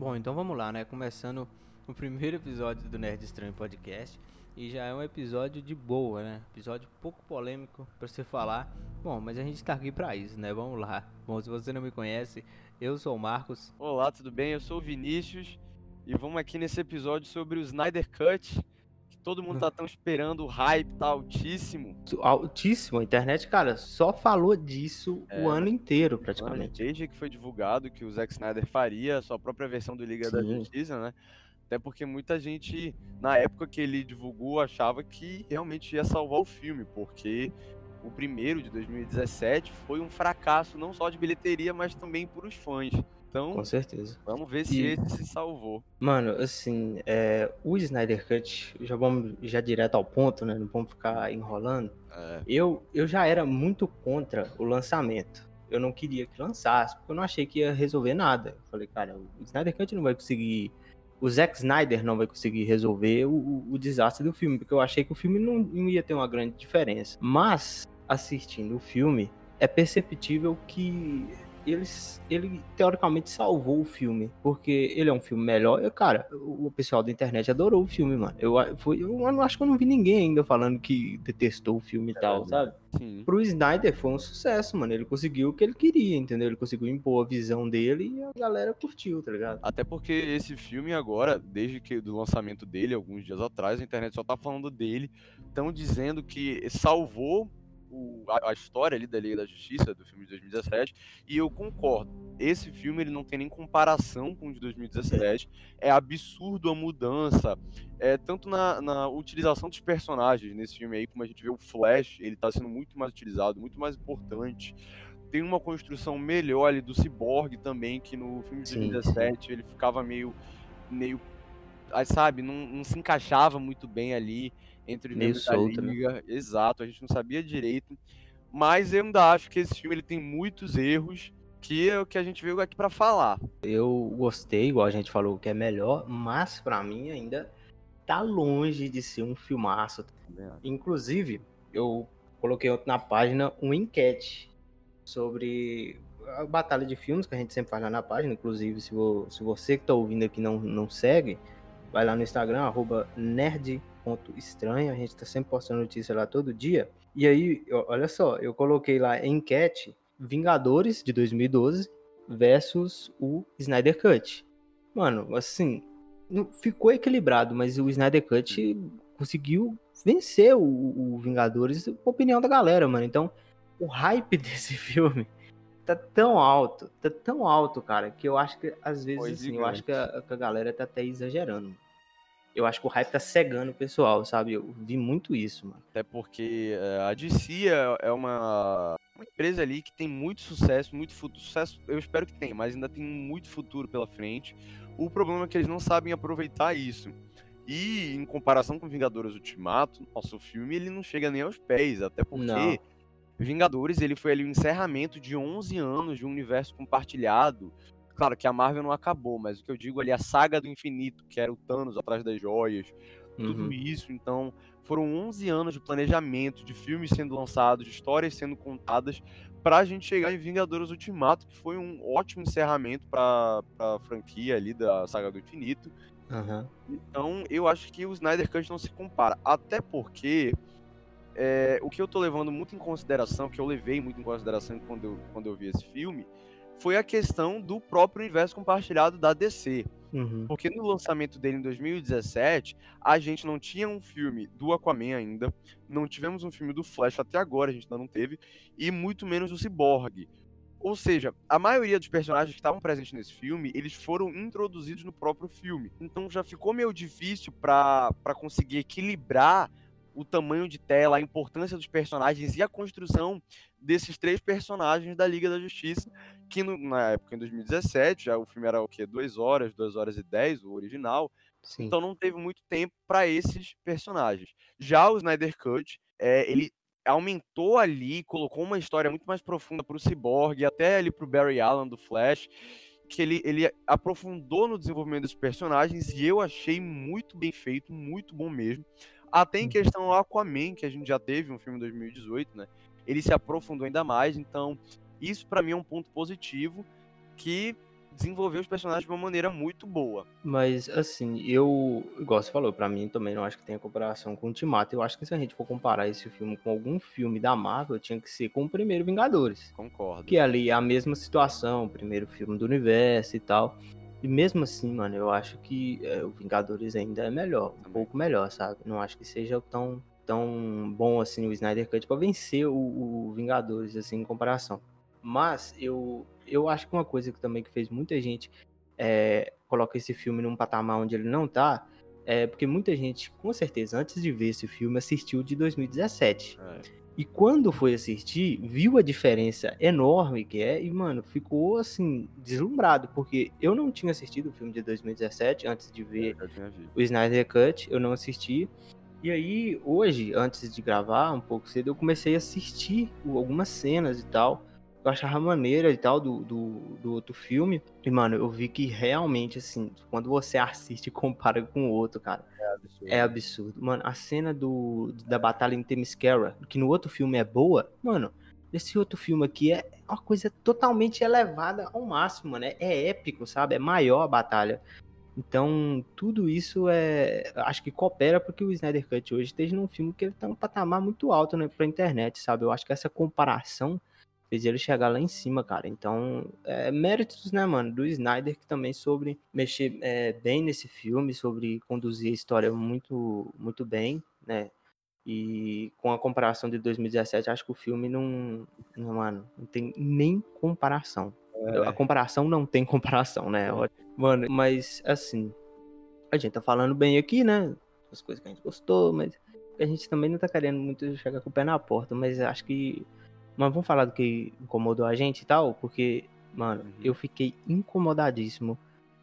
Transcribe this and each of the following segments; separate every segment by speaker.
Speaker 1: Bom, então vamos lá, né? Começando o primeiro episódio do Nerd Estranho Podcast. E já é um episódio de boa, né? Episódio pouco polêmico pra você falar. Bom, mas a gente tá aqui pra isso, né? Vamos lá. Bom, se você não me conhece, eu sou o Marcos.
Speaker 2: Olá, tudo bem? Eu sou o Vinícius. E vamos aqui nesse episódio sobre o Snyder Cut. Todo mundo tá tão esperando, o hype tá altíssimo.
Speaker 1: Altíssimo. A internet, cara, só falou disso
Speaker 2: É,
Speaker 1: o ano inteiro, praticamente.
Speaker 2: Desde que foi divulgado que o Zack Snyder faria a sua própria versão do Liga da
Speaker 1: Sim.
Speaker 2: Justiça, né? Até porque muita gente, na época que ele divulgou, achava que realmente ia salvar o filme, porque o primeiro de 2017 foi um fracasso não só de bilheteria, mas também por os fãs. Então,
Speaker 1: Com certeza.
Speaker 2: vamos ver se
Speaker 1: E-
Speaker 2: esse se salvou.
Speaker 1: Mano, assim, é, o Snyder Cut, já vamos já direto ao ponto, né? Não vamos ficar enrolando.
Speaker 2: É,
Speaker 1: Eu, eu já era muito contra o lançamento. Eu não queria que lançasse, porque eu não achei que ia resolver nada. Eu falei, cara, o Snyder Cut não vai conseguir. O Zack Snyder não vai conseguir resolver o, o- o desastre do filme, porque eu achei que o filme não, não ia ter uma grande diferença. Mas, assistindo o filme, é perceptível que eles, ele teoricamente salvou o filme, porque ele é um filme melhor. Eu, cara, o, pessoal da internet adorou o filme, mano. Eu, foi, eu não acho que eu não vi ninguém ainda falando que detestou o filme e tal,
Speaker 2: verdade.
Speaker 1: sabe?
Speaker 2: sim.
Speaker 1: Pro Snyder foi um sucesso, mano. Ele conseguiu o que ele queria, entendeu? Ele conseguiu impor a visão dele e a galera curtiu, tá ligado?
Speaker 2: Até porque esse filme agora, desde que do lançamento dele, alguns dias atrás, a internet só tá falando dele, estão dizendo que salvou o- a, a história ali da Liga da Justiça, do filme de 2017, e eu concordo. Esse filme ele não tem nem comparação com o de 2017. É absurdo a mudança, é, tanto na, na utilização dos personagens nesse filme aí, como a gente vê o Flash, ele tá sendo muito mais utilizado, muito mais importante. Tem uma construção melhor ali do Cyborg também, que no filme de
Speaker 1: Sim,
Speaker 2: 2017 ele ficava meio. meio. Sabe, não, não se encaixava muito bem ali entre os
Speaker 1: Meio solto, né?
Speaker 2: liga. Exato, a gente não sabia direito. Mas eu ainda acho que esse filme ele tem muitos erros, que é o que a gente veio aqui pra falar.
Speaker 1: Eu gostei, igual a gente falou, que é melhor, mas pra mim ainda tá longe de ser um filmaço. Inclusive, eu coloquei na página uma enquete sobre a batalha de filmes que a gente sempre faz lá na página. Inclusive, se, se você que tá ouvindo aqui não, não segue, vai lá no Instagram, arroba nerd.estranho. A gente tá sempre postando notícia lá todo dia. E aí, olha só, eu coloquei lá enquete Vingadores de 2012 versus o Snyder Cut. Mano, assim, não- ficou equilibrado, mas o Snyder Cut conseguiu vencer o, o Vingadores, opinião da galera, mano. Então, o hype desse filme tá tão alto, tá tão alto, cara, que eu acho que às vezes, assim, eu acho que a, que a galera tá até exagerando. Eu acho que o hype tá cegando o pessoal, sabe? Eu vi muito isso, mano.
Speaker 2: Até porque é, a DC é é uma, uma empresa ali que tem muito sucesso, muito futuro. Sucesso, eu espero que tenha, mas ainda tem muito futuro pela frente. O problema é que eles não sabem aproveitar isso. E em comparação com Vingadores Ultimato, nosso filme ele não chega nem aos pés, até porque
Speaker 1: Não.
Speaker 2: Vingadores ele foi ali o encerramento de 11 anos de um universo compartilhado. Claro que a Marvel não acabou, mas o que eu digo ali, a saga do infinito, que era o Thanos atrás das joias, tudo
Speaker 1: Uhum.
Speaker 2: isso. Então, foram 11 anos de planejamento, de filmes sendo lançados, de histórias sendo contadas, pra gente chegar em Vingadores Ultimato, que foi um ótimo encerramento pra, pra franquia ali da saga do infinito.
Speaker 1: Aham.
Speaker 2: Então, eu acho que o Snyder Cut não se compara. Até porque é, o que eu tô levando muito em consideração, que eu levei muito em consideração quando eu, quando eu vi esse filme, foi a questão do próprio universo compartilhado da DC.
Speaker 1: Uhum.
Speaker 2: Porque no lançamento dele em 2017, a gente não tinha um filme do Aquaman ainda, não tivemos um filme do Flash até agora, a gente ainda não teve, e muito menos do Cyborg. Ou seja, a maioria dos personagens que estavam presentes nesse filme, eles foram introduzidos no próprio filme. Então já ficou meio difícil pra conseguir equilibrar o tamanho de tela, a importância dos personagens e a construção desses três personagens da Liga da Justiça, que no- na época, em 2017, já o filme era o quê? 2 horas, 2 horas e 10, o original.
Speaker 1: Sim.
Speaker 2: Então não teve muito tempo para esses personagens. Já o Snyder Cut, é, ele aumentou ali, colocou uma história muito mais profunda para o Cyborg, até ali para o Barry Allen do Flash, que ele, ele aprofundou no desenvolvimento dos personagens e eu achei muito bem feito, muito bom mesmo. Até em
Speaker 1: Uhum.
Speaker 2: questão ao Aquaman, que a gente já teve um filme em 2018, né? Ele se aprofundou ainda mais, então isso para mim é um ponto positivo que desenvolveu os personagens de uma maneira muito boa.
Speaker 1: Mas, assim, eu, igual você falou, pra mim também não acho que tenha comparação com o Ultimato. Eu acho que se a gente for comparar esse filme com algum filme da Marvel, tinha que ser com o primeiro Vingadores.
Speaker 2: Concordo.
Speaker 1: Que ali é a mesma situação, o primeiro filme do universo e tal. E mesmo assim, mano, eu acho que é, o Vingadores ainda é melhor, um pouco melhor, sabe? Não acho que seja tão, tão bom assim o Snyder Cut pra vencer o, o Vingadores, assim, em comparação. Mas eu, eu acho que uma coisa que também que fez muita gente é, coloca esse filme num patamar onde ele não tá, é porque muita gente, com certeza, antes de ver esse filme, assistiu de 2017. É. E quando foi assistir, viu a diferença enorme que é e, mano, ficou assim, deslumbrado, porque eu não tinha assistido o filme de 2017 antes de ver o Snyder Cut, eu não assisti. E aí, hoje, antes de gravar, um pouco cedo, eu comecei a assistir algumas cenas e tal eu achava maneira e tal do, do, do, outro filme. E, mano, eu vi que realmente, assim, quando você assiste e compara com o outro, cara, é absurdo. é absurdo. Mano, a cena do, da batalha em Themyscira, que no outro filme é boa, mano, esse outro filme aqui é uma coisa totalmente elevada ao máximo, né? É épico, sabe? É maior a batalha. Então, tudo isso é. Acho que coopera porque o Snyder Cut hoje esteja num filme que ele tá num patamar muito alto, né, pra internet, sabe? Eu acho que essa comparação fez ele chegar lá em cima, cara. Então, é, méritos, né, mano, do Snyder que também sobre mexer é, bem nesse filme, sobre conduzir a história muito, muito bem, né? E com a comparação de 2017, acho que o filme não, não mano, não tem nem comparação. É. A comparação não tem comparação, né? É. Mano, mas assim, a gente tá falando bem aqui, né? As coisas que a gente gostou, mas a gente também não tá querendo muito chegar com o pé na porta, mas acho que mas vamos falar do que incomodou a gente e tal, porque, mano, uhum. eu fiquei incomodadíssimo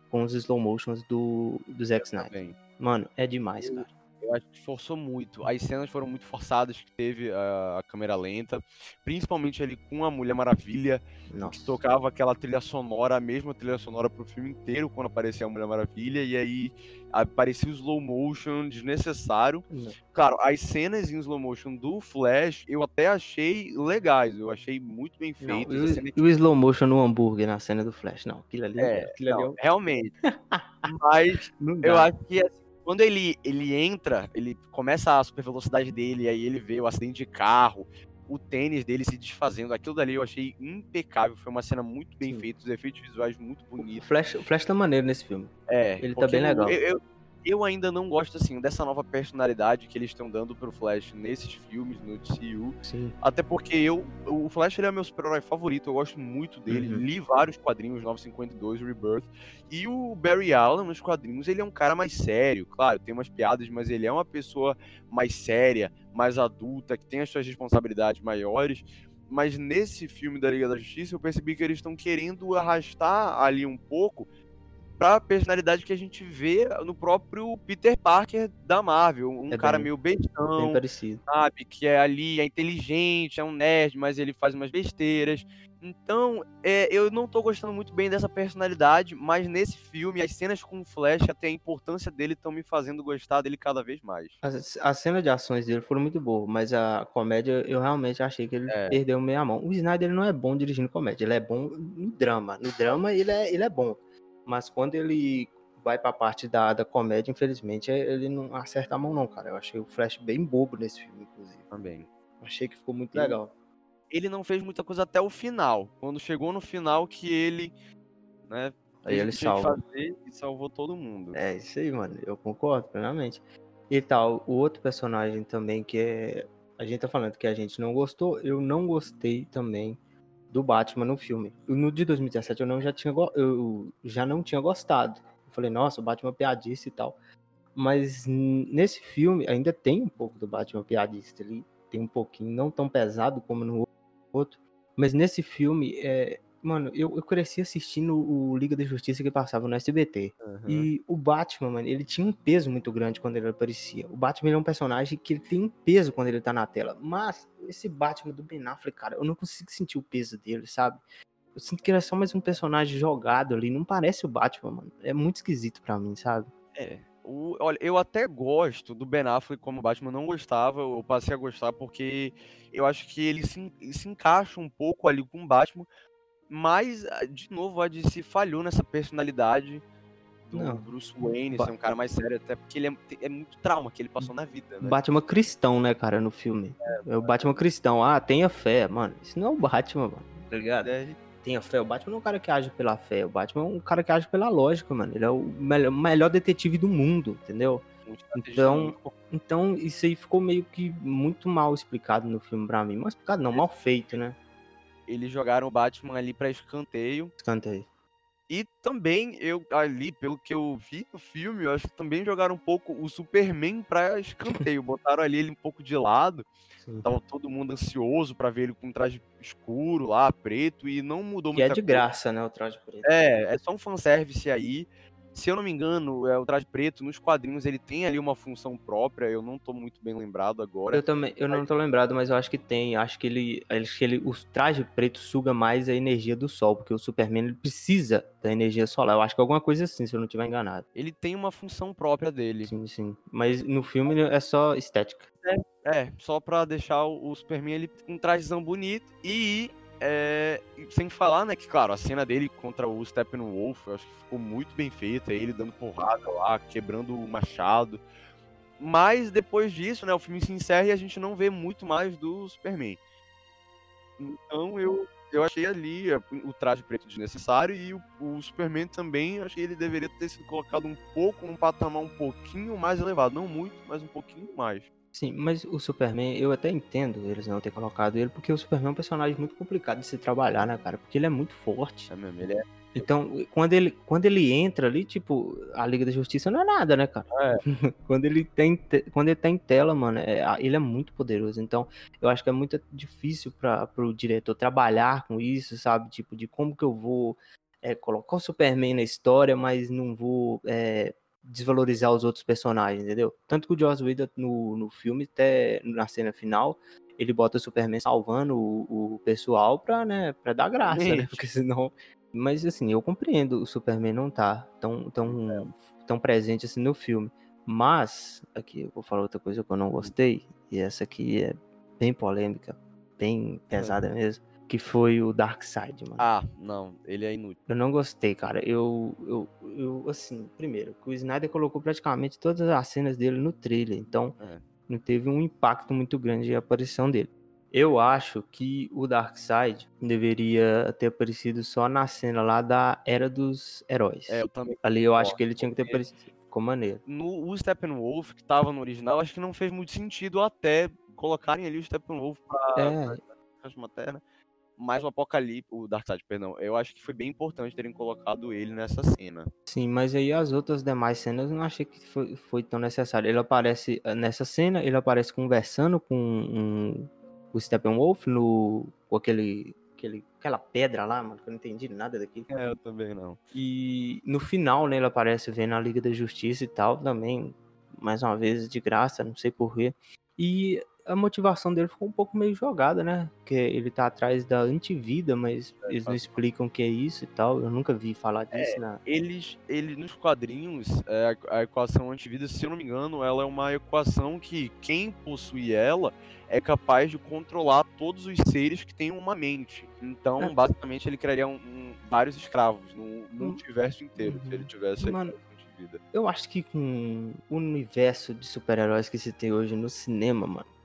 Speaker 1: com os slow motions do, do Zack Snyder. Mano, é demais, cara.
Speaker 2: Eu acho que forçou muito. As cenas foram muito forçadas que teve a, a câmera lenta, principalmente ali com a Mulher Maravilha, Nossa. que tocava aquela trilha sonora, a mesma trilha sonora pro filme inteiro quando aparecia a Mulher Maravilha, e aí aparecia o slow motion desnecessário. Não. Claro, as cenas em slow motion do Flash eu até achei legais, eu achei muito bem feito.
Speaker 1: E o slow motion no hambúrguer na cena do Flash, não, aquilo ali
Speaker 2: é, aquilo não, ali é... realmente. Mas eu acho que assim, quando ele, ele entra, ele começa a super velocidade dele, aí ele vê o acidente de carro, o tênis dele se desfazendo, aquilo dali eu achei impecável, foi uma cena muito bem Sim. feita, os efeitos visuais muito bonitos.
Speaker 1: O Flash, o Flash tá maneiro nesse filme.
Speaker 2: É.
Speaker 1: Ele tá bem legal.
Speaker 2: Eu, eu, eu ainda não gosto, assim, dessa nova personalidade que eles estão dando pro Flash nesses filmes, no DCU.
Speaker 1: Sim.
Speaker 2: Até porque eu, o Flash ele é meu super-herói favorito, eu gosto muito dele. Uhum. Li vários quadrinhos, 952, Rebirth. E o Barry Allen, nos quadrinhos, ele é um cara mais sério. Claro, tem umas piadas, mas ele é uma pessoa mais séria, mais adulta, que tem as suas responsabilidades maiores. Mas nesse filme da Liga da Justiça, eu percebi que eles estão querendo arrastar ali um pouco pra personalidade que a gente vê no próprio Peter Parker da Marvel. Um é cara bem, meio bestão,
Speaker 1: bem parecido.
Speaker 2: sabe? Que é ali, é inteligente, é um nerd, mas ele faz umas besteiras. Então, é, eu não tô gostando muito bem dessa personalidade, mas nesse filme, as cenas com o Flash, até a importância dele, estão me fazendo gostar dele cada vez mais.
Speaker 1: As, as cenas de ações dele foram muito boas, mas a comédia, eu realmente achei que ele é. perdeu meio a mão. O Snyder não é bom dirigindo comédia, ele é bom no drama. No drama, ele é, ele é bom. Mas quando ele vai pra parte da, da comédia, infelizmente, ele não acerta a mão, não, cara. Eu achei o Flash bem bobo nesse filme, inclusive.
Speaker 2: Também.
Speaker 1: Achei que ficou muito ele, legal.
Speaker 2: Ele não fez muita coisa até o final. Quando chegou no final que ele, né,
Speaker 1: Aí ele salva.
Speaker 2: E salvou todo mundo.
Speaker 1: É, isso aí, mano. Eu concordo plenamente. E tal, o outro personagem também que é. A gente tá falando que a gente não gostou, eu não gostei também do Batman no filme. No de 2017 eu não já tinha eu já não tinha gostado. Eu falei, nossa, o Batman piadista e tal. Mas nesse filme ainda tem um pouco do Batman piadista ali, tem um pouquinho, não tão pesado como no outro. Mas nesse filme, é, Mano, eu, eu cresci assistindo o Liga da Justiça que passava no SBT. Uhum. E o Batman, mano, ele tinha um peso muito grande quando ele aparecia. O Batman é um personagem que ele tem um peso quando ele tá na tela. Mas esse Batman do Ben Affleck, cara, eu não consigo sentir o peso dele, sabe? Eu sinto que ele é só mais um personagem jogado ali. Não parece o Batman, mano. É muito esquisito para mim, sabe?
Speaker 2: É. O, olha, eu até gosto do Ben Affleck como Batman, não gostava, eu passei a gostar porque eu acho que ele se, se encaixa um pouco ali com o Batman, Mas, ah, de novo, a DC falhou nessa personalidade do não. Bruce Wayne, ser um cara mais sério, até porque ele é, é, muito trauma que ele passou na vida, né?
Speaker 1: Batman cristão, né, cara, no filme. É, é o Batman cristão. Ah, tenha fé, mano. Isso não é o Batman, mano, tá ligado? É. Tenha fé. O Batman não é um cara que age pela fé. O Batman é um cara que age pela lógica, mano. Ele é o melhor, melhor detetive do mundo, entendeu? Então, então, isso aí ficou meio que muito mal explicado no filme pra mim. Mal explicado não, mal feito, né?
Speaker 2: Eles jogaram o Batman ali pra escanteio.
Speaker 1: Escanteio.
Speaker 2: E também, eu ali, pelo que eu vi no filme, eu acho que também jogaram um pouco o Superman pra escanteio. Botaram ali ele um pouco de lado. Sim. Tava todo mundo ansioso para ver ele com um traje escuro lá, preto, e não mudou
Speaker 1: muito. Que é de coisa. graça, né, o traje preto.
Speaker 2: É, é só um fanservice aí se eu não me engano, é o traje preto nos quadrinhos ele tem ali uma função própria. Eu não tô muito bem lembrado agora.
Speaker 1: Eu também, eu não tô lembrado, mas eu acho que tem. Acho que ele, acho que ele, o traje preto suga mais a energia do sol, porque o Superman ele precisa da energia solar. Eu acho que é alguma coisa assim, se eu não estiver enganado.
Speaker 2: Ele tem uma função própria dele.
Speaker 1: Sim, sim. Mas no filme é só estética.
Speaker 2: É, é só pra deixar o Superman ele um trajezão bonito e é, sem falar, né, que, claro, a cena dele contra o Steppenwolf, eu acho que ficou muito bem feita, ele dando porrada lá, quebrando o machado. Mas depois disso, né, o filme se encerra e a gente não vê muito mais do Superman. Então eu, eu achei ali é, o traje preto desnecessário e o, o Superman também, eu achei que ele deveria ter sido colocado um pouco, num patamar um pouquinho mais elevado. Não muito, mas um pouquinho mais.
Speaker 1: Sim, mas o Superman, eu até entendo eles não ter colocado ele, porque o Superman é um personagem muito complicado de se trabalhar, né, cara? Porque ele é muito forte.
Speaker 2: É mesmo, ele é.
Speaker 1: Então, quando ele, quando ele entra ali, tipo, a Liga da Justiça não é nada, né, cara? É. quando, ele tem, quando ele tá em tela, mano, é, ele é muito poderoso. Então, eu acho que é muito difícil para pro diretor trabalhar com isso, sabe? Tipo, de como que eu vou é, colocar o Superman na história, mas não vou é, desvalorizar os outros personagens, entendeu? Tanto que o Joss Whedon no, no filme, até na cena final, ele bota o Superman salvando o, o pessoal pra, né, pra dar graça, né? Porque senão... Mas, assim, eu compreendo o Superman não tá tão, tão, tão presente assim no filme. Mas, aqui eu vou falar outra coisa que eu não gostei, e essa aqui é bem polêmica, bem pesada mesmo que foi o Dark Side, mano.
Speaker 2: Ah, não, ele é inútil.
Speaker 1: Eu não gostei, cara. Eu, eu, eu assim, primeiro, que o Snyder colocou praticamente todas as cenas dele no trailer, então é. não teve um impacto muito grande a aparição dele. Eu acho que o Darkseid deveria ter aparecido só na cena lá da Era dos Heróis.
Speaker 2: É, eu também.
Speaker 1: Ali eu acho que ele tinha que ter aparecido. Ficou maneiro.
Speaker 2: No o Steppenwolf, que tava no original, acho que não fez muito sentido até colocarem ali o Steppenwolf pra, é. pra matéria mais o Apocalipse, o Darkseid, perdão. Eu acho que foi bem importante terem colocado ele nessa cena.
Speaker 1: Sim, mas aí as outras demais cenas eu não achei que foi, foi tão necessário. Ele aparece eh, nessa cena, ele aparece conversando com um, o Steppenwolf no com aquele aquele, aquela pedra lá, mano, que eu não entendi nada daquilo.
Speaker 2: É, eu também não.
Speaker 1: E no final, né, ele aparece vendo a Liga da Justiça e tal, também, mais uma vez, de graça, não sei porquê. E a motivação dele ficou um pouco meio jogada, né? Que ele tá atrás da antivida, mas é, eles não explicam o que é isso e tal. Eu nunca vi falar disso, é, né?
Speaker 2: Eles, ele nos quadrinhos, é, a, equação antivida, se eu não me engano, ela é uma equação que quem possui ela é capaz de controlar todos os seres que têm uma mente. Então, é. basicamente, ele criaria um, um, vários escravos no, no hum. multiverso inteiro, se ele uhum. tivesse Mano,
Speaker 1: Eu acho que com o universo de super-heróis que se tem hoje no cinema, mano,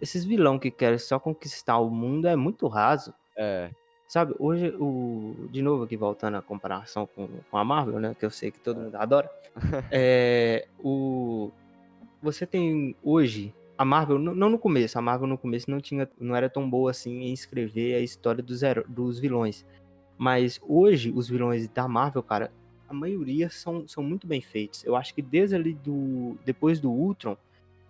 Speaker 1: esses vilão que querem só conquistar o mundo é muito raso.
Speaker 2: É.
Speaker 1: Sabe, hoje, o de novo aqui voltando a comparação com, com a Marvel, né, que eu sei que todo mundo adora, é, o, você tem hoje, a Marvel, não no começo, a Marvel no começo não, tinha, não era tão boa assim em escrever a história dos, dos vilões, mas hoje os vilões da Marvel, cara, a maioria são, são muito bem feitos. Eu acho que desde ali do, depois do Ultron,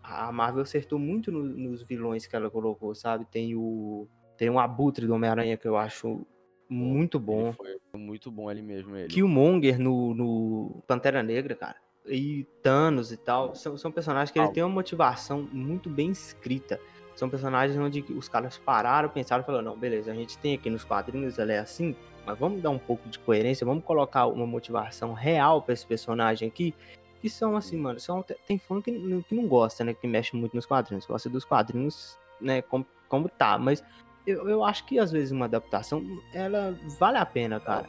Speaker 1: a Marvel acertou muito no, nos vilões que ela colocou, sabe? Tem o tem um abutre do Homem-Aranha que eu acho muito bom.
Speaker 2: Ele foi muito bom ali mesmo ele.
Speaker 1: Killmonger no, no Pantera Negra, cara. E Thanos e tal. São, são personagens que ah, ele tem uma motivação muito bem escrita. São personagens onde os caras pararam, pensaram e falaram, não, beleza, a gente tem aqui nos quadrinhos, ela é assim, mas vamos dar um pouco de coerência, vamos colocar uma motivação real para esse personagem aqui que são assim, mano, são, tem fã que, que não gosta, né, que mexe muito nos quadrinhos, gosta dos quadrinhos, né, como, como tá, mas eu, eu acho que às vezes uma adaptação, ela vale a pena, cara.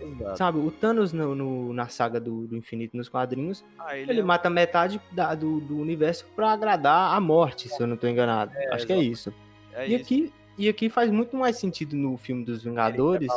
Speaker 1: Exato. Sabe, o Thanos no, no, na saga do, do, Infinito nos quadrinhos, ah, ele, ele é... mata metade da, do, do, universo para agradar a morte, se eu não tô enganado. É, Acho que é isso. É e, isso. Aqui, e aqui faz muito mais sentido no filme dos Vingadores.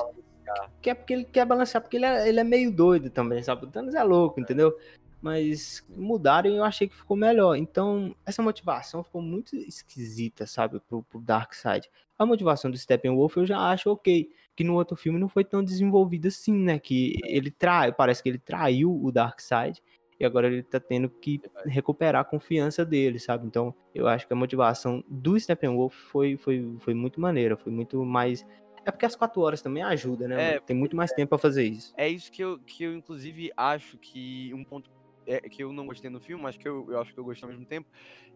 Speaker 1: Que é porque ele quer balancear, porque ele é, ele é meio doido também, sabe? O Thanos é louco, entendeu? Mas mudaram e eu achei que ficou melhor. Então, essa motivação ficou muito esquisita, sabe, pro, pro Dark Side. A motivação do Steppenwolf eu já acho ok que no outro filme não foi tão desenvolvido assim, né? Que ele trai, parece que ele traiu o Darkseid e agora ele tá tendo que recuperar a confiança dele, sabe? Então, eu acho que a motivação do Steppenwolf foi, foi, foi muito maneira, foi muito mais é porque as quatro horas também ajuda, né? É, Tem muito mais tempo para fazer isso.
Speaker 2: É isso que eu, que eu inclusive, acho que um ponto é, que eu não gostei no filme, mas que eu, eu acho que eu gostei ao mesmo tempo,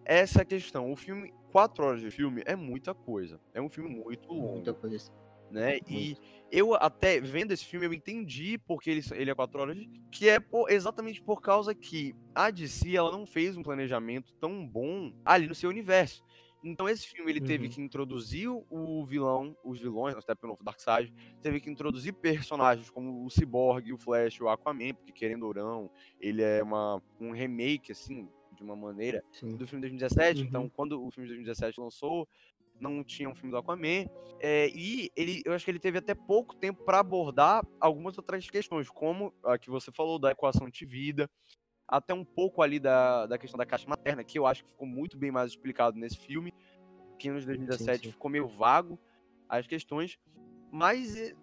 Speaker 2: é essa questão. O filme, quatro horas de filme, é muita coisa. É um filme muito longo. Muita coisa né? E eu até vendo esse filme eu entendi porque ele, ele é quatro horas, que é por, exatamente por causa que a DC ela não fez um planejamento tão bom ali no seu universo. Então esse filme ele uhum. teve que introduzir o vilão, os vilões, no Steppenwolf, Darkseid, teve que introduzir personagens como o Cyborg, o Flash, o Aquaman, porque querendo ou não, ele é uma, um remake assim, de uma maneira Sim. do filme de 2017. Então, uhum. Então, quando o filme de 2017 lançou, não tinha um filme do Aquaman. É, e ele, eu acho que ele teve até pouco tempo para abordar algumas outras questões, como a que você falou da equação de vida, até um pouco ali da, da questão da caixa materna, que eu acho que ficou muito bem mais explicado nesse filme, que nos 2017 sim, sim. ficou meio vago as questões, mas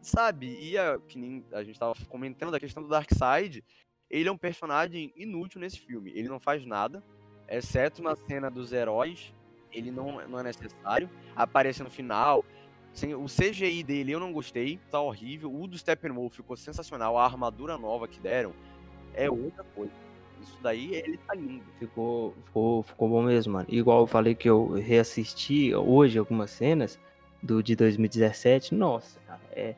Speaker 2: sabe, e a, que nem a gente estava comentando da questão do Darkseid, ele é um personagem inútil nesse filme, ele não faz nada, exceto na cena dos heróis ele não, não é necessário. Aparece no final. Sem, o CGI dele eu não gostei, tá horrível. O do Steppenwolf ficou sensacional. A armadura nova que deram é outra coisa. Isso daí ele tá lindo.
Speaker 1: Ficou, ficou, ficou bom mesmo, mano. Igual eu falei que eu reassisti hoje algumas cenas do de 2017. Nossa, cara, é,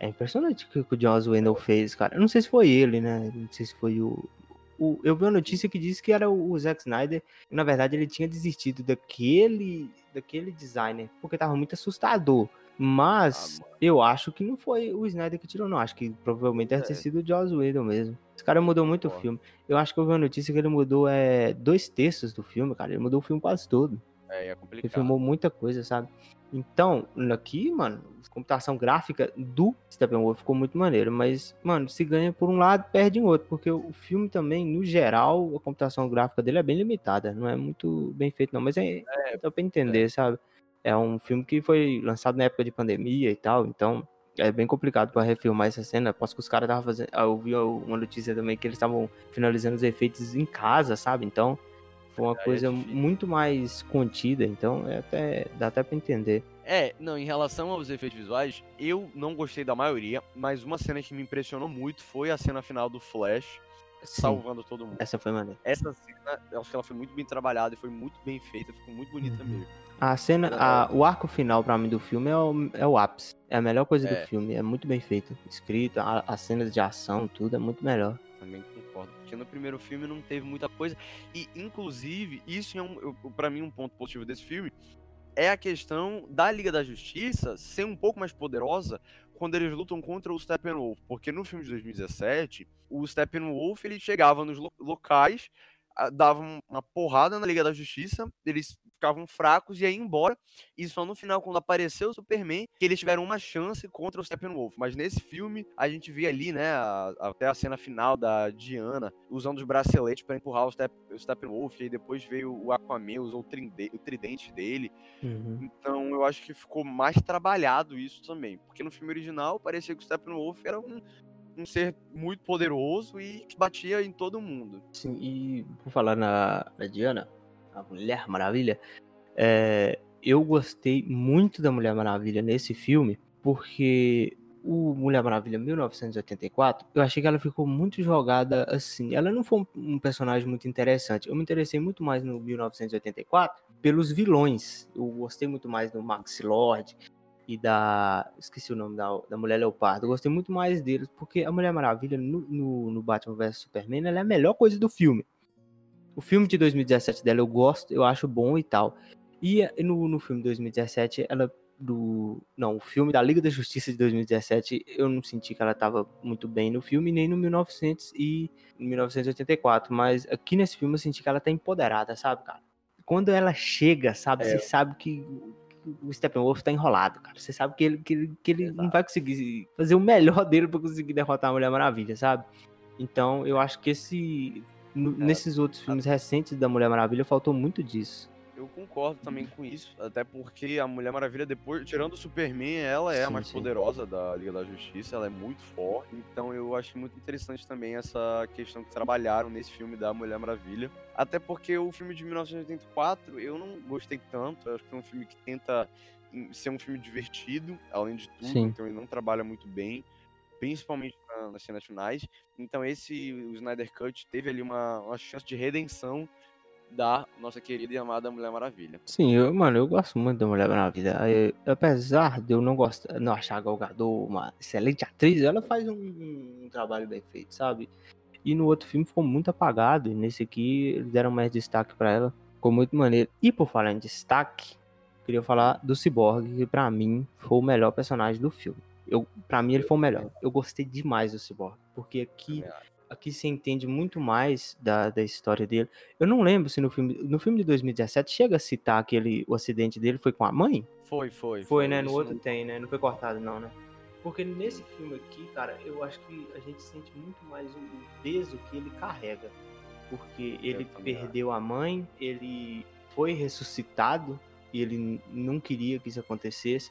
Speaker 1: é impressionante o que o Joss Wendell fez, cara. Eu não sei se foi ele, né? Não sei se foi o, o, eu vi uma notícia que disse que era o, o Zack Snyder, e na verdade ele tinha desistido daquele, daquele designer, porque tava muito assustador. Mas ah, eu acho que não foi o Snyder que tirou, não. Acho que provavelmente deve é. ter sido o Joss Whedon mesmo. Esse cara mudou muito Pô. o filme. Eu acho que eu vi uma notícia que ele mudou é, dois terços do filme, cara. Ele mudou o filme quase todo.
Speaker 2: É, é complicado.
Speaker 1: Ele filmou muita coisa, sabe? Então, aqui, mano, a computação gráfica do Steppenwolf ficou muito maneiro, mas, mano, se ganha por um lado, perde em outro, porque o filme também, no geral, a computação gráfica dele é bem limitada, não é muito bem feito não, mas é, é dá pra entender, é. sabe? É um filme que foi lançado na época de pandemia e tal, então é bem complicado para refilmar essa cena. Posso que os caras estavam fazendo. Eu vi uma notícia também que eles estavam finalizando os efeitos em casa, sabe? Então, foi uma é, coisa é muito mais contida, então é até, dá até pra entender.
Speaker 2: É, não, em relação aos efeitos visuais, eu não gostei da maioria, mas uma cena que me impressionou muito foi a cena final do Flash. Salvando todo mundo.
Speaker 1: Essa foi maneira.
Speaker 2: Essa cena, eu acho que ela foi muito bem trabalhada e foi muito bem feita, ficou muito bonita uhum. mesmo.
Speaker 1: A cena, a, o arco final para mim do filme é o, é o ápice. É a melhor coisa é. do filme, é muito bem feito. Escrito, as cenas de ação, tudo é muito melhor.
Speaker 2: Também concordo, porque no primeiro filme não teve muita coisa. E, inclusive, isso é um, para mim um ponto positivo desse filme, é a questão da Liga da Justiça ser um pouco mais poderosa quando eles lutam contra o Steppenwolf. Porque no filme de 2017, o Steppenwolf ele chegava nos locais, dava uma porrada na Liga da Justiça, eles ficavam fracos e aí embora. E só no final, quando apareceu o Superman, que eles tiveram uma chance contra o Steppenwolf. Mas nesse filme, a gente vê ali, né, a, até a cena final da Diana usando os braceletes para empurrar o, Step, o Steppenwolf. E aí depois veio o Aquaman, usou o, trinde, o tridente dele. Uhum. Então eu acho que ficou mais trabalhado isso também. Porque no filme original parecia que o Steppenwolf era um, um ser muito poderoso e que batia em todo mundo.
Speaker 1: Sim, e por falar na, na Diana, a Mulher Maravilha, é, eu gostei muito da Mulher Maravilha nesse filme, porque o Mulher Maravilha 1984, eu achei que ela ficou muito jogada assim. Ela não foi um personagem muito interessante. Eu me interessei muito mais no 1984 pelos vilões. Eu gostei muito mais do Max Lord e da. Esqueci o nome da, da Mulher Leopardo. Eu gostei muito mais deles, porque a Mulher Maravilha no, no, no Batman vs Superman ela é a melhor coisa do filme. O filme de 2017 dela eu gosto, eu acho bom e tal. E no, no filme de 2017, ela do. Não, o filme da Liga da Justiça de 2017, eu não senti que ela tava muito bem no filme, nem no 1900 e 1984. Mas aqui nesse filme eu senti que ela tá empoderada, sabe, cara? Quando ela chega, sabe, é. você sabe que o Steppenwolf tá enrolado, cara. Você sabe que ele, que ele, que ele não vai conseguir fazer o melhor dele para conseguir derrotar a Mulher Maravilha, sabe? Então eu acho que esse. É. Nesses outros filmes recentes da Mulher Maravilha faltou muito disso.
Speaker 2: Eu concordo também com isso, até porque a Mulher Maravilha, depois, tirando o Superman, ela é sim, a mais sim. poderosa da Liga da Justiça, ela é muito forte. Então eu acho muito interessante também essa questão que trabalharam nesse filme da Mulher Maravilha. Até porque o filme de 1984 eu não gostei tanto, eu acho que é um filme que tenta ser um filme divertido, além de tudo, sim. então ele não trabalha muito bem principalmente na, nas cenas finais. Então esse o Snyder Cut teve ali uma, uma chance de redenção da nossa querida e amada Mulher Maravilha.
Speaker 1: Sim, eu, mano, eu gosto muito da Mulher Maravilha. Eu, apesar de eu não gostar, não achar a Gal Gadot uma excelente atriz, ela faz um, um, trabalho bem feito, sabe? E no outro filme ficou muito apagado, e nesse aqui eles deram mais destaque para ela. Ficou muito maneiro. E por falar em destaque, queria falar do Cyborg, que pra mim foi o melhor personagem do filme. Eu, pra mim ele foi o melhor. Eu gostei demais do Cyborg, porque aqui aqui se entende muito mais da, da história dele. Eu não lembro se no filme, no filme de 2017 chega a citar aquele o acidente dele foi com a mãe?
Speaker 2: Foi, foi.
Speaker 1: Foi, foi né? No outro não... tem, né? Não foi cortado não, né? Porque nesse filme aqui, cara, eu acho que a gente sente muito mais o, peso que ele carrega. Porque ele perdeu a mãe, ele foi ressuscitado e ele não queria que isso acontecesse.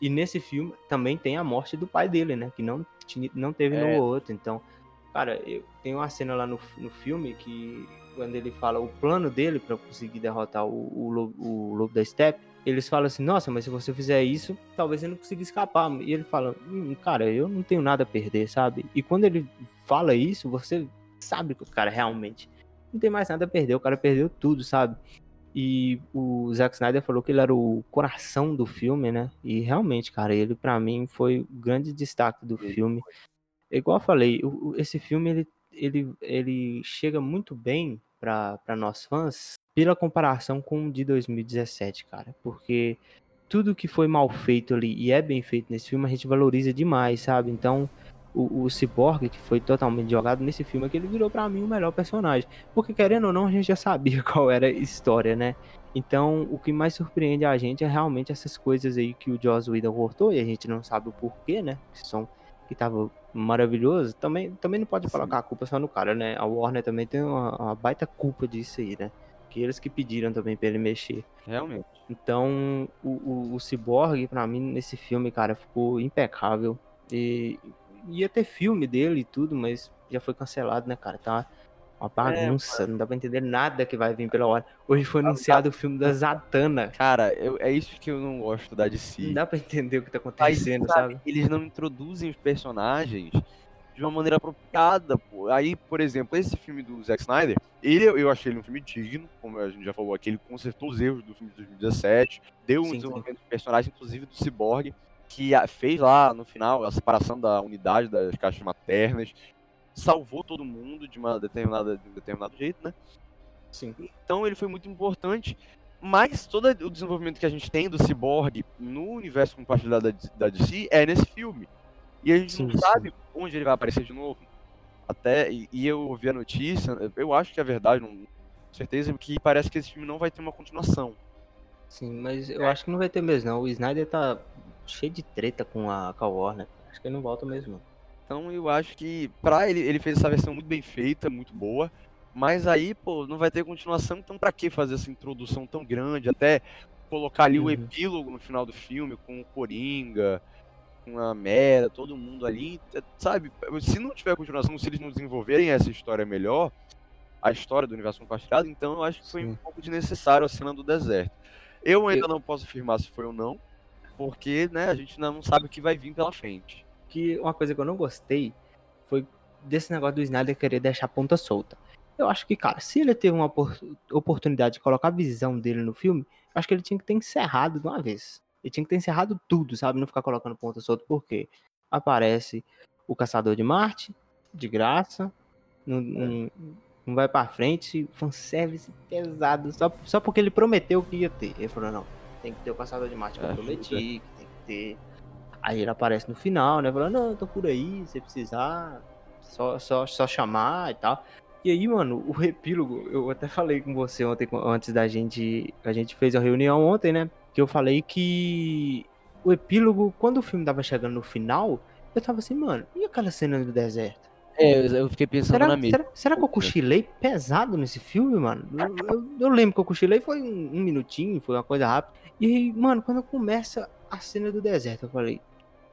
Speaker 1: E nesse filme também tem a morte do pai dele, né? Que não, não teve é. no outro. Então, Cara, eu, tem uma cena lá no, no filme que quando ele fala o plano dele para conseguir derrotar o, o, o, Lobo da Steppe, eles falam assim, nossa, mas se você fizer isso, talvez ele não consiga escapar. E ele fala, hum, cara, eu não tenho nada a perder, sabe? E quando ele fala isso, você sabe que o cara realmente não tem mais nada a perder, o cara perdeu tudo, sabe? E o Zack Snyder falou que ele era o coração do filme, né? E realmente, cara, ele para mim foi o grande destaque do filme. Igual eu falei, o, esse filme ele, ele, ele chega muito bem para nós fãs pela comparação com o de 2017, cara. Porque tudo que foi mal feito ali e é bem feito nesse filme, a gente valoriza demais, sabe? Então, o, o Cyborg, que foi totalmente jogado nesse filme, é que ele virou para mim o melhor personagem. Porque, querendo ou não, a gente já sabia qual era a história, né? Então, o que mais surpreende a gente é realmente essas coisas aí que o Joss Whedon cortou, e a gente não sabe o porquê, né? Que são que tava maravilhoso, também, também não pode colocar a culpa só no cara, né? A Warner também tem uma, uma baita culpa disso aí, né? Que eles que pediram também pra ele mexer.
Speaker 2: Realmente.
Speaker 1: Então, o, o, o Cyborg, pra mim, nesse filme, cara, ficou impecável. E ia ter filme dele e tudo, mas já foi cancelado, né, cara? Tá uma é, bagunça, é, não dá pra entender nada que vai vir pela hora. Hoje foi anunciado o filme da Zatanna.
Speaker 2: Cara, eu, é isso que eu não gosto da DC.
Speaker 1: Não dá pra entender o que tá acontecendo, Mas, sabe?
Speaker 2: Eles não introduzem os personagens de uma maneira apropriada, pô. Aí, por exemplo, esse filme do Zack Snyder, ele, eu achei ele um filme digno, como a gente já falou aqui, ele consertou os erros do filme de 2017, deu um sim, desenvolvimento sim. de personagem, inclusive do Cyborg, que fez lá no final a separação da unidade das caixas maternas, salvou todo mundo de uma determinada de um determinado jeito, né?
Speaker 1: Sim.
Speaker 2: Então ele foi muito importante. Mas todo o desenvolvimento que a gente tem do Cyborg no universo compartilhado da, da DC é nesse filme. E a gente sim, não sim. sabe onde ele vai aparecer de novo. Até, e, e, eu ouvi a notícia, eu acho que é verdade, não, com certeza, que parece que esse filme não vai ter uma continuação.
Speaker 1: Sim, mas eu é. acho que não vai ter mesmo, não. O Snyder tá cheio de treta com a, com a Warner. Acho que ele não volta mesmo, não.
Speaker 2: Então eu acho que pra ele, ele fez essa versão muito bem feita, muito boa. Mas aí, pô, não vai ter continuação, então pra que fazer essa introdução tão grande? Até colocar ali uhum. o epílogo no final do filme com o Coringa, com a Mera, todo mundo ali, sabe? Se não tiver continuação, se eles não desenvolverem essa história melhor, a história do universo compartilhado, então eu acho que foi Sim. um pouco desnecessário a cena do deserto. Eu ainda eu... não posso afirmar se foi ou não, porque né, a gente ainda não sabe o que vai vir pela frente
Speaker 1: que uma coisa que eu não gostei foi desse negócio do Snyder querer deixar a ponta solta. Eu acho que, cara, se ele teve uma oportunidade de colocar a visão dele no filme, acho que ele tinha que ter encerrado de uma vez. Ele tinha que ter encerrado tudo, sabe? Não ficar colocando ponta solta, porque aparece o Caçador de Marte, de graça, não, não, não vai pra frente, fanservice pesado, só, só porque ele prometeu que ia ter. Ele falou, não, Tem que ter o Caçador de Marte que eu prometi, que tem que ter. Aí ele aparece no final, né? Falando, não, tô por aí, se precisar, só, só, só chamar e tal. E aí, mano, o epílogo, eu até falei com você ontem, antes da gente. A gente fez a reunião ontem, né? Que eu falei que o epílogo, quando o filme tava chegando no final, eu tava assim, mano, e aquela cena do deserto?
Speaker 3: É, eu fiquei pensando
Speaker 1: será,
Speaker 3: na mesma.
Speaker 1: Será, será, que eu cochilei pesado nesse filme, mano? Eu, eu, eu lembro que eu cochilei foi um, um, minutinho, foi uma coisa rápida. E aí, mano, quando começa a cena do deserto, eu falei,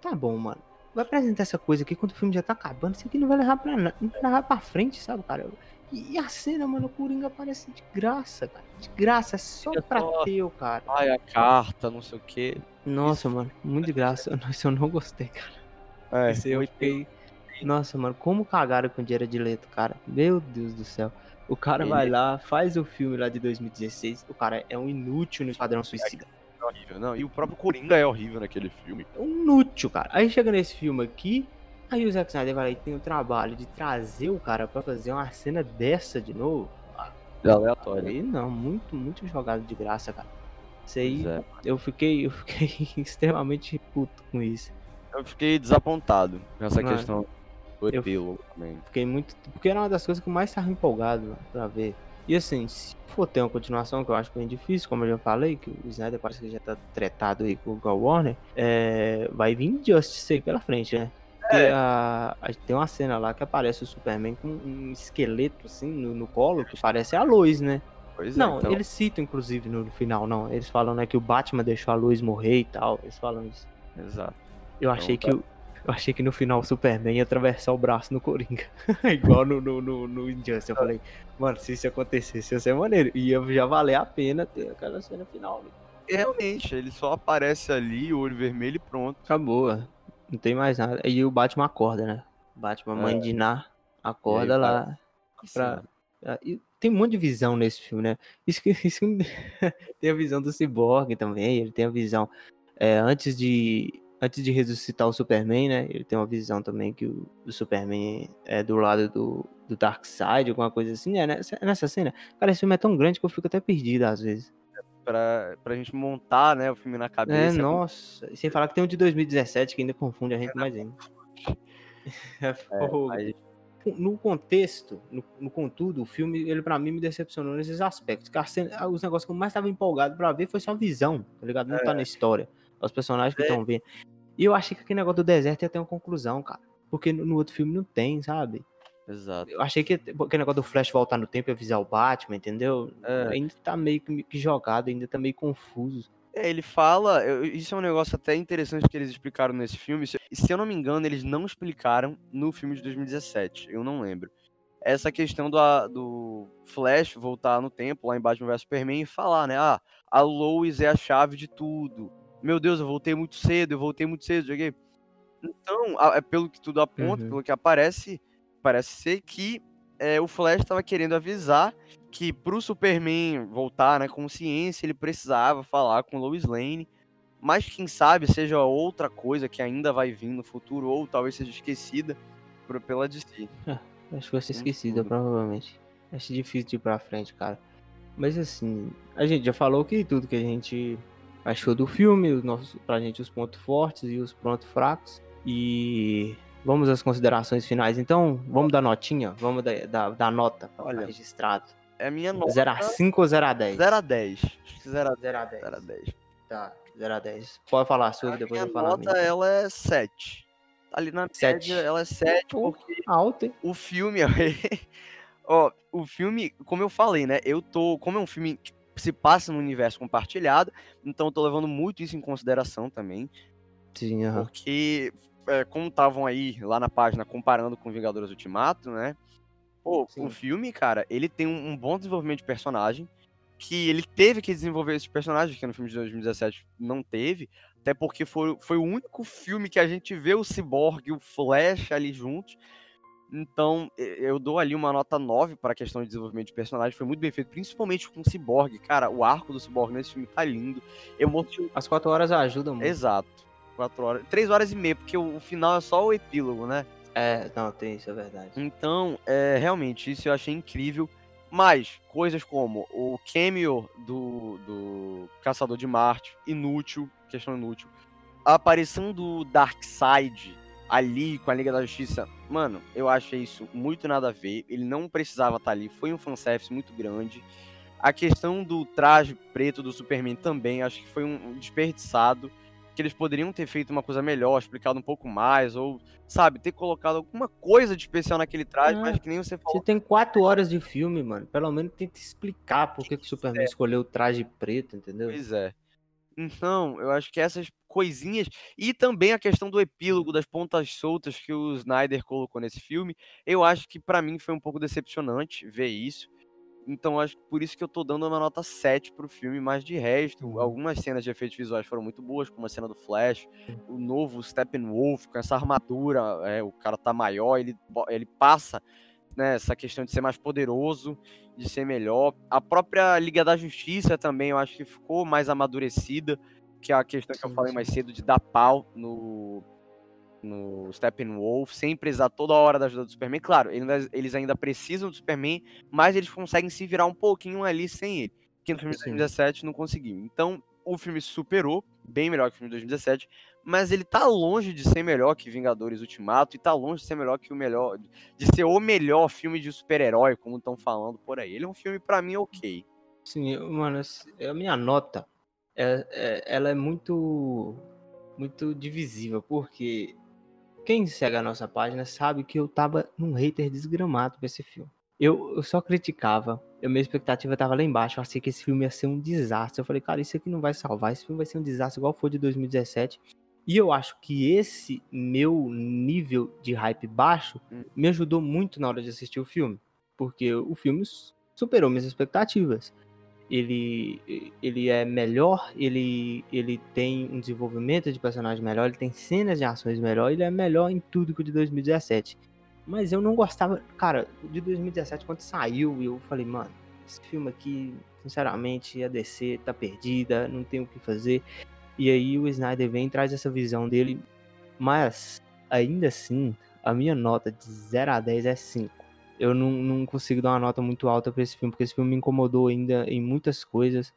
Speaker 1: tá bom, mano. Vai apresentar essa coisa aqui quando o filme já tá acabando. Isso aqui não vai levar pra, não vai levar pra frente, sabe, cara? E, a cena, mano, o Coringa aparece de graça, cara. De graça, é só eu pra tô... teu, cara.
Speaker 3: Ai, a carta, não sei o quê.
Speaker 1: Nossa, mano, muito de graça. Nossa, eu não gostei, cara. É, Esse eu fiquei. Nossa, mano, como cagaram com o dinheiro de leto, cara. Meu Deus do céu. O cara Ele... vai lá, faz o filme lá de 2016. O cara é um inútil no Esquadrão Suicida.
Speaker 2: É horrível, não. E o próprio Coringa é horrível naquele filme.
Speaker 1: É um inútil, cara. Aí chega nesse filme aqui. Aí o Zack Snyder vai lá e tem o trabalho de trazer o cara para fazer uma cena dessa de novo.
Speaker 3: É aleatório.
Speaker 1: Aí não, muito, muito jogado de graça, cara. Isso aí, é. eu fiquei, eu fiquei extremamente puto com isso.
Speaker 2: Eu fiquei desapontado com essa questão do epílogo também.
Speaker 1: Fiquei muito. Porque era uma das coisas que eu mais estava empolgado pra ver. E assim, se for ter uma continuação, que eu acho bem difícil, como eu já falei, que o Snyder parece que já tá tretado aí com o Warner, é... vai vir Justice aí pela frente, né? É. a, tem uma cena lá que aparece o Superman com um esqueleto assim no, no colo, que parece a luz, né? Pois é, não, é, então... eles citam, inclusive, no, no, final, não. Eles falam, né, que o Batman deixou a luz morrer e tal. Eles falam isso.
Speaker 2: Exato.
Speaker 1: Eu então, achei tá... que eu achei que no final o Superman ia atravessar o braço no Coringa. Igual no, no, no, no Injustice. Eu falei, mano, se isso acontecesse, ia ser maneiro. Ia já valer a pena ter aquela cena final. Né?
Speaker 2: Realmente, ele só aparece ali, o olho vermelho e pronto.
Speaker 1: Acabou. Não tem mais nada. E o Batman acorda, né? Batman, mãe é. de Nar, acorda aí, lá. Pra... E tem um monte de visão nesse filme, né? Isso que, isso tem a visão do Cyborg também. Ele tem a visão. É, antes de antes de ressuscitar o Superman, né? Ele tem uma visão também que o, o Superman é do lado do, do Darkseid, alguma coisa assim. É nessa, nessa cena. Cara, esse filme é tão grande que eu fico até perdido às vezes
Speaker 2: pra, pra gente montar, né, o filme na cabeça.
Speaker 1: É, nossa. E sem falar que tem um de 2017 que ainda confunde a gente é, mais ainda. É, é, no contexto, no, no, contudo, o filme, ele para mim me decepcionou nesses aspectos. Os negócios que eu mais estava empolgado para ver foi só a visão, tá ligado? Não tá é. tá na história. Os personagens que estão é. vendo. E eu achei que aquele negócio do deserto ia ter uma conclusão, cara. Porque no, outro filme não tem, sabe?
Speaker 2: Exato.
Speaker 1: Eu achei que aquele negócio do Flash voltar no tempo e avisar o Batman, entendeu? É. Ainda tá meio que jogado, ainda tá meio confuso.
Speaker 2: É, ele fala, isso é um negócio até interessante que eles explicaram nesse filme. Se eu não me engano, eles não explicaram no filme de 2017, eu não lembro. Essa questão do, do Flash voltar no tempo, lá em Batman vs Superman, e falar, né? Ah, a Lois é a chave de tudo. Meu Deus, eu voltei muito cedo, eu voltei muito cedo, joguei. Então, é pelo que tudo aponta, uhum. pelo que aparece, parece ser que é, o Flash estava querendo avisar que pro Superman voltar na consciência, ele precisava falar com Lois Lane. Mas quem sabe seja outra coisa que ainda vai vir no futuro, ou talvez seja esquecida por, pela DC.
Speaker 1: É, acho que vai ser esquecida, provavelmente. Acho difícil de ir pra frente, cara. Mas assim, a gente já falou que tudo que a gente achou do filme, os nossos, pra gente os pontos fortes e os pontos fracos. E Vamos às considerações finais, então. Vamos dar notinha? Vamos dar, dar, dar nota Olha, registrado.
Speaker 2: É a minha nota.
Speaker 1: 0 a 5 ou 0 a 10?
Speaker 2: 0 a 10.
Speaker 1: 0 a 0 a 10. 0 a 10. Tá, 0 a 10. Pode falar sua, depois eu falo
Speaker 2: a minha. nota, ela é 7. Ali na 7. média, ela é 7 porque...
Speaker 1: Alto, hein?
Speaker 2: O filme... Ó, o filme, como eu falei, né? Eu tô... Como é um filme se passa no universo compartilhado, então eu tô levando muito isso em consideração também.
Speaker 1: Sim,
Speaker 2: uhum. Porque é, como estavam aí lá na página comparando com Vingadores Ultimato, né? Pô, Sim. o filme, cara, ele tem um, um, bom desenvolvimento de personagem, que ele teve que desenvolver esses personagens, que no filme de 2017 não teve, até porque foi, foi o único filme que a gente vê o Cyborg e o Flash ali juntos. Então, eu dou ali uma nota 9 para a questão de desenvolvimento de personagem. Foi muito bem feito, principalmente com o Cyborg. Cara, o arco do Cyborg nesse filme tá lindo. Emocionante.
Speaker 1: As quatro horas ajudam muito.
Speaker 2: Exato quatro horas. Três horas e meia, porque o, o final é só o epílogo, né?
Speaker 1: É, não, tem isso, é verdade.
Speaker 2: Então, é, realmente, isso eu achei incrível. Mas coisas como o cameo do, do Caçador de Marte, inútil, questão inútil. A aparição do Darkseid ali com a Liga da Justiça, mano, eu achei isso muito nada a ver. Ele não precisava estar ali, foi um fanservice muito grande. A questão do traje preto do Superman também, acho que foi um desperdiçado. Que eles poderiam ter feito uma coisa melhor, explicado um pouco mais, ou, sabe, ter colocado alguma coisa de especial naquele traje,
Speaker 1: Ah,
Speaker 2: mas que nem você falou.
Speaker 1: Você tem quatro horas de filme, mano. Pelo menos tenta explicar por que, que o Superman
Speaker 2: É.
Speaker 1: escolheu o traje preto, entendeu?
Speaker 2: Pois é. Então, eu acho que essas coisinhas. E também a questão do epílogo, das pontas soltas que o Snyder colocou nesse filme, eu acho que pra mim foi um pouco decepcionante ver isso. Então, acho que por isso que eu tô dando uma nota 7 pro filme, mas de resto,
Speaker 1: Uhum.
Speaker 2: algumas cenas de efeitos visuais foram muito boas, como a cena do Flash, o novo Steppenwolf com essa armadura, é, o cara tá maior, ele, ele passa né, essa questão de ser mais poderoso, de ser melhor. A própria Liga da Justiça também, eu acho que ficou mais amadurecida, que é a questão que eu falei mais cedo de dar pau no, no Steppenwolf, sem precisar toda hora da ajuda do Superman. Claro, eles, ainda precisam do Superman, mas eles conseguem se virar um pouquinho ali sem ele, que no filme de
Speaker 1: Sim.
Speaker 2: 2017 não conseguiu. Então, o filme superou, bem melhor que o filme de 2017, mas ele tá longe de ser melhor que Vingadores Ultimato e tá longe de ser melhor que o melhor, de ser o melhor filme de super-herói, como estão falando por aí. Ele é um filme pra mim ok.
Speaker 1: Sim, mano, esse- a minha nota, é, é- ela é muito, muito divisível, porque quem segue a nossa página sabe que eu tava num hater desgramado pra esse filme. Eu, eu só criticava, eu, minha expectativa tava lá embaixo, eu achei que esse filme ia ser um desastre. Eu falei, cara, isso aqui não vai salvar, esse filme vai ser um desastre igual foi de 2017. E eu acho que esse meu nível de hype baixo
Speaker 2: Hum.
Speaker 1: me ajudou muito na hora de assistir o filme, porque o filme superou minhas expectativas ele, ele é melhor, ele, ele tem um desenvolvimento de personagem melhor, ele tem cenas de ações melhor, ele é melhor em tudo que o de 2017. Mas eu não gostava, cara, o de 2017 quando saiu, eu falei, mano, esse filme aqui, sinceramente, a DC tá perdida, não tem o que fazer. E aí o Snyder vem e traz essa visão dele, mas ainda assim, a minha nota de 0 a 10 é 5 eu não, não consigo dar uma nota muito alta pra esse filme, porque esse filme me incomodou ainda em muitas coisas.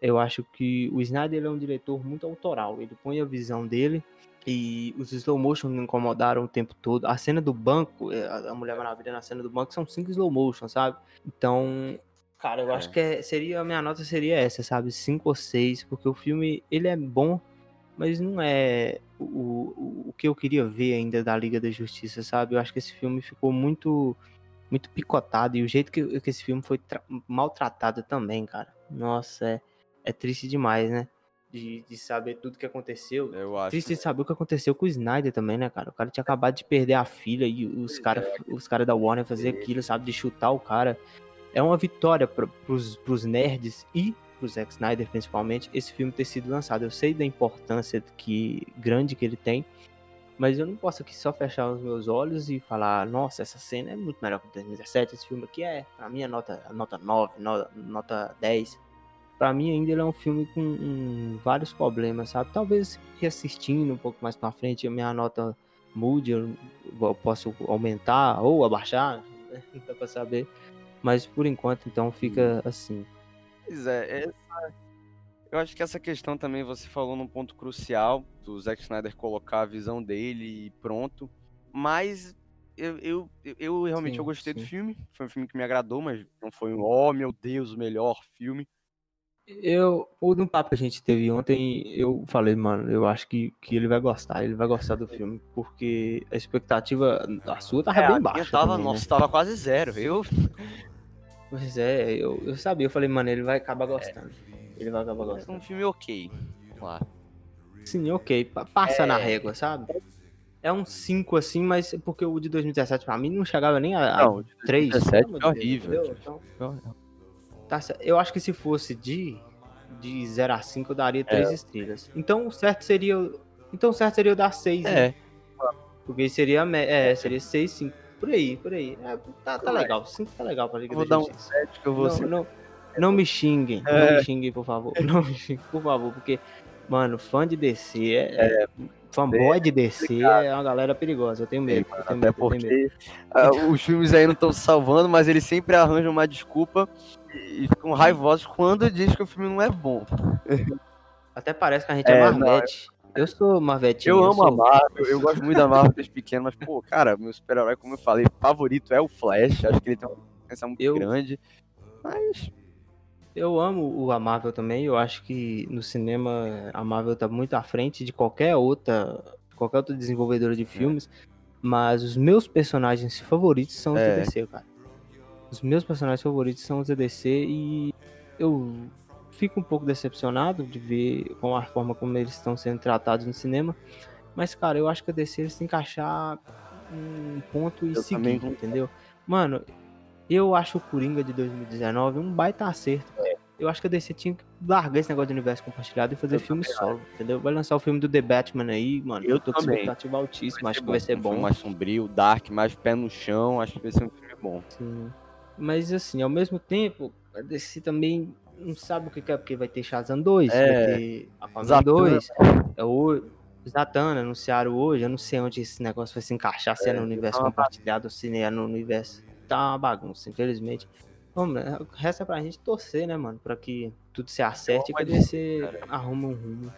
Speaker 1: Eu acho que o Snyder é um diretor muito autoral, ele põe a visão dele e os slow motion me incomodaram o tempo todo. A cena do banco, a a Mulher Maravilha na cena do banco são cinco slow motion, sabe? Então, cara, eu
Speaker 2: É.
Speaker 1: acho que é- seria a minha nota seria essa, sabe? 5 ou 6, porque o filme ele é bom, mas não é o, o, o que eu queria ver ainda da Liga da Justiça, sabe? Eu acho que esse filme ficou muito muito picotado e o jeito que, que esse filme foi tra- maltratado também, cara. Nossa, é, é triste demais, né? De, de saber tudo que aconteceu.
Speaker 2: Eu acho.
Speaker 1: Triste de saber o que aconteceu com o Snyder também, né, cara? O cara tinha acabado de perder a filha e os caras
Speaker 2: é.
Speaker 1: os cara da Warner fazer aquilo, sabe? De chutar o cara. É uma vitória pros, pros nerds e pro Zack Snyder, principalmente, esse filme ter sido lançado. Eu sei da importância que, grande que ele tem, mas eu não posso aqui só fechar os meus olhos e falar, nossa, essa cena é muito melhor que o 2017, esse filme aqui é, pra mim, é nota, nota 9, no- nota 10. Pra mim, ainda ele é um filme com um, vários problemas, sabe? Talvez reassistindo um pouco mais pra frente, a minha nota mude, eu, eu posso aumentar ou abaixar, não dá pra saber. Mas por enquanto, então, fica assim.
Speaker 2: Pois é, essa- eu acho que essa questão também você falou num ponto crucial do Zack Snyder colocar a visão dele e pronto. Mas eu, eu, eu- realmente
Speaker 1: Sim,
Speaker 2: eu gostei do
Speaker 1: sim.
Speaker 2: filme. Foi um filme que me agradou, mas não foi um, oh meu Deus, o melhor filme.
Speaker 1: Eu, no papo que a gente teve ontem, eu falei, mano, eu acho que, que ele vai gostar, ele vai gostar do filme, porque a expectativa, a sua tava
Speaker 2: É,
Speaker 1: bem baixa
Speaker 2: tava,
Speaker 1: também, né?
Speaker 2: nossa, tava quase zero. Eu,
Speaker 1: Pois é, eu, eu sabia, eu falei, mano, ele vai acabar gostando. Ele vai acabar
Speaker 2: é um
Speaker 1: gostando.
Speaker 2: filme ok. Claro.
Speaker 1: Sim, ok, pa- passa na
Speaker 2: É.
Speaker 1: régua, sabe? É um 5 assim, mas porque o de 2017 pra mim não chegava nem a, a
Speaker 2: Não, de
Speaker 1: 3.
Speaker 2: 2017
Speaker 1: pelo
Speaker 2: foi
Speaker 1: amor de Deus,
Speaker 2: horrível.
Speaker 1: Então, tá eu acho que se fosse de, de 0 a 5 eu daria
Speaker 2: É.
Speaker 1: 3 estrelas. Então o certo seria. Então o certo seria eu dar 6, né?
Speaker 2: É,
Speaker 1: Porque seria, me- é, seria 6, 5. Por aí, por aí. É, tá, tá legal. 5 tá legal pra Liga
Speaker 2: vou
Speaker 1: da
Speaker 2: dar um
Speaker 1: Justiça.
Speaker 2: 7 que eu vou
Speaker 1: Não,
Speaker 2: ser
Speaker 1: não, não me xinguem. Não
Speaker 2: É.
Speaker 1: me xinguem, por favor. Não me xinguem, por favor. Porque, mano, fã de DC é. é- fanboy de DC é uma galera perigosa. Eu tenho medo. Eu tenho
Speaker 2: Até
Speaker 1: medo, eu tenho medo.
Speaker 2: porque ah, os filmes aí não estão salvando, mas eles sempre arranjam uma desculpa e ficam raivosos quando diz que o filme não é bom.
Speaker 1: Até parece que a gente é,
Speaker 2: É, não,
Speaker 1: Marvete. Eu sou Marvetinho.
Speaker 2: Eu amo
Speaker 1: sou...
Speaker 2: a Marvel, eu gosto muito da Marvel desde pequeno, mas, pô, cara, meu super-herói, como eu falei, favorito é o Flash. Acho que ele tem uma diferença muito
Speaker 1: Eu-
Speaker 2: grande. Mas,
Speaker 1: Eu amo o a Marvel também. Eu acho que no cinema a Marvel tá muito à frente de qualquer outra, qualquer outra desenvolvedora de filmes. Mas os meus personagens favoritos são os
Speaker 2: É.
Speaker 1: cara. Os meus personagens favoritos são os da DC e eu fico um pouco decepcionado de ver com a forma como eles estão sendo tratados no cinema. Mas, cara, eu acho que a DC eles têm que achar um ponto e
Speaker 2: Eu também
Speaker 1: seguir,
Speaker 2: concordo.
Speaker 1: entendeu? Mano, eu acho o Coringa de 2019 um baita acerto. Eu acho que a DC tinha que largar esse negócio de universo compartilhado e fazer
Speaker 2: Eu
Speaker 1: filme solo, entendeu? Vai lançar o filme do The Batman aí, mano.
Speaker 2: Eu
Speaker 1: Eu tô com
Speaker 2: também.
Speaker 1: expectativa altíssima, acho que
Speaker 2: bom.
Speaker 1: vai ser
Speaker 2: Um filme
Speaker 1: bom.
Speaker 2: mais sombrio, dark, mais pé no chão. Acho que vai ser um filme bom.
Speaker 1: Sim. Mas assim, ao mesmo tempo, a DC também não sabe o que é, porque vai ter Shazam 2,
Speaker 2: É.
Speaker 1: vai ter Aquaman
Speaker 2: Zatanna.
Speaker 1: 2, é o Zatanna anunciaram hoje, eu não sei onde esse negócio vai se encaixar, se é,
Speaker 2: É,
Speaker 1: no universo
Speaker 2: tá
Speaker 1: compartilhado se é no universo. Tá uma bagunça, infelizmente. Vamos, né, resta pra gente torcer, né, mano, pra que tudo se acerte e que
Speaker 2: cara,
Speaker 1: arruma um rumo.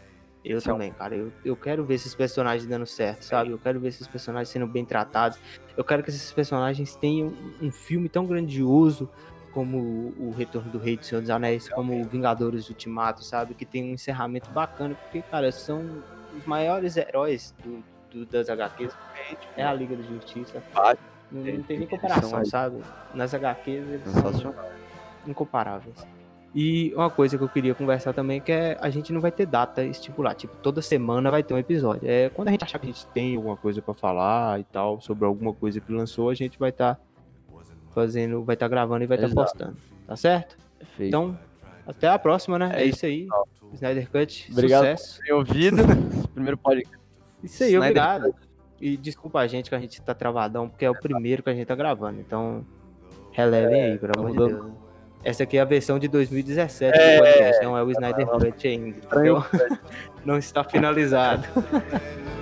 Speaker 1: Eu
Speaker 2: é
Speaker 1: também, cara. Eu, eu quero ver esses personagens dando certo, sabe? Eu quero ver esses personagens sendo bem tratados. Eu quero que esses personagens tenham um filme tão grandioso como o Retorno do Rei do Senhor dos Anéis, como Vingadores Ultimato, sabe? Que tem um encerramento bacana, porque, cara, são os maiores heróis do, do- das HQs. É a Liga da Justiça. Não,
Speaker 2: É,
Speaker 1: não tem nem comparação, sabe? Nas HQs eles são incomparáveis. E uma coisa que eu queria conversar também que é a gente não vai ter data estipulada, tipo, toda semana vai ter um episódio. É quando a gente achar que a gente tem alguma coisa pra falar e tal, sobre alguma coisa que lançou, a gente vai estar fazendo, vai estar gravando e vai estar
Speaker 2: Exato.
Speaker 1: postando. Tá certo?
Speaker 2: Perfeito.
Speaker 1: Então, até a próxima, né?
Speaker 2: É
Speaker 1: É, isso aí. Snyder Cut,
Speaker 2: Obrigado.
Speaker 1: sucesso.
Speaker 2: Tem ouvido. Primeiro podcast.
Speaker 1: Isso aí,
Speaker 2: Snyder
Speaker 1: obrigado. E desculpa a gente que a gente tá travadão, porque é o primeiro que a gente tá gravando. Então, relevem aí, pelo amor de. Deus. Essa aqui é a versão de 2017
Speaker 2: É.
Speaker 1: do podcast, não é o Snyder Cut ainda. entendeu? não está finalizado.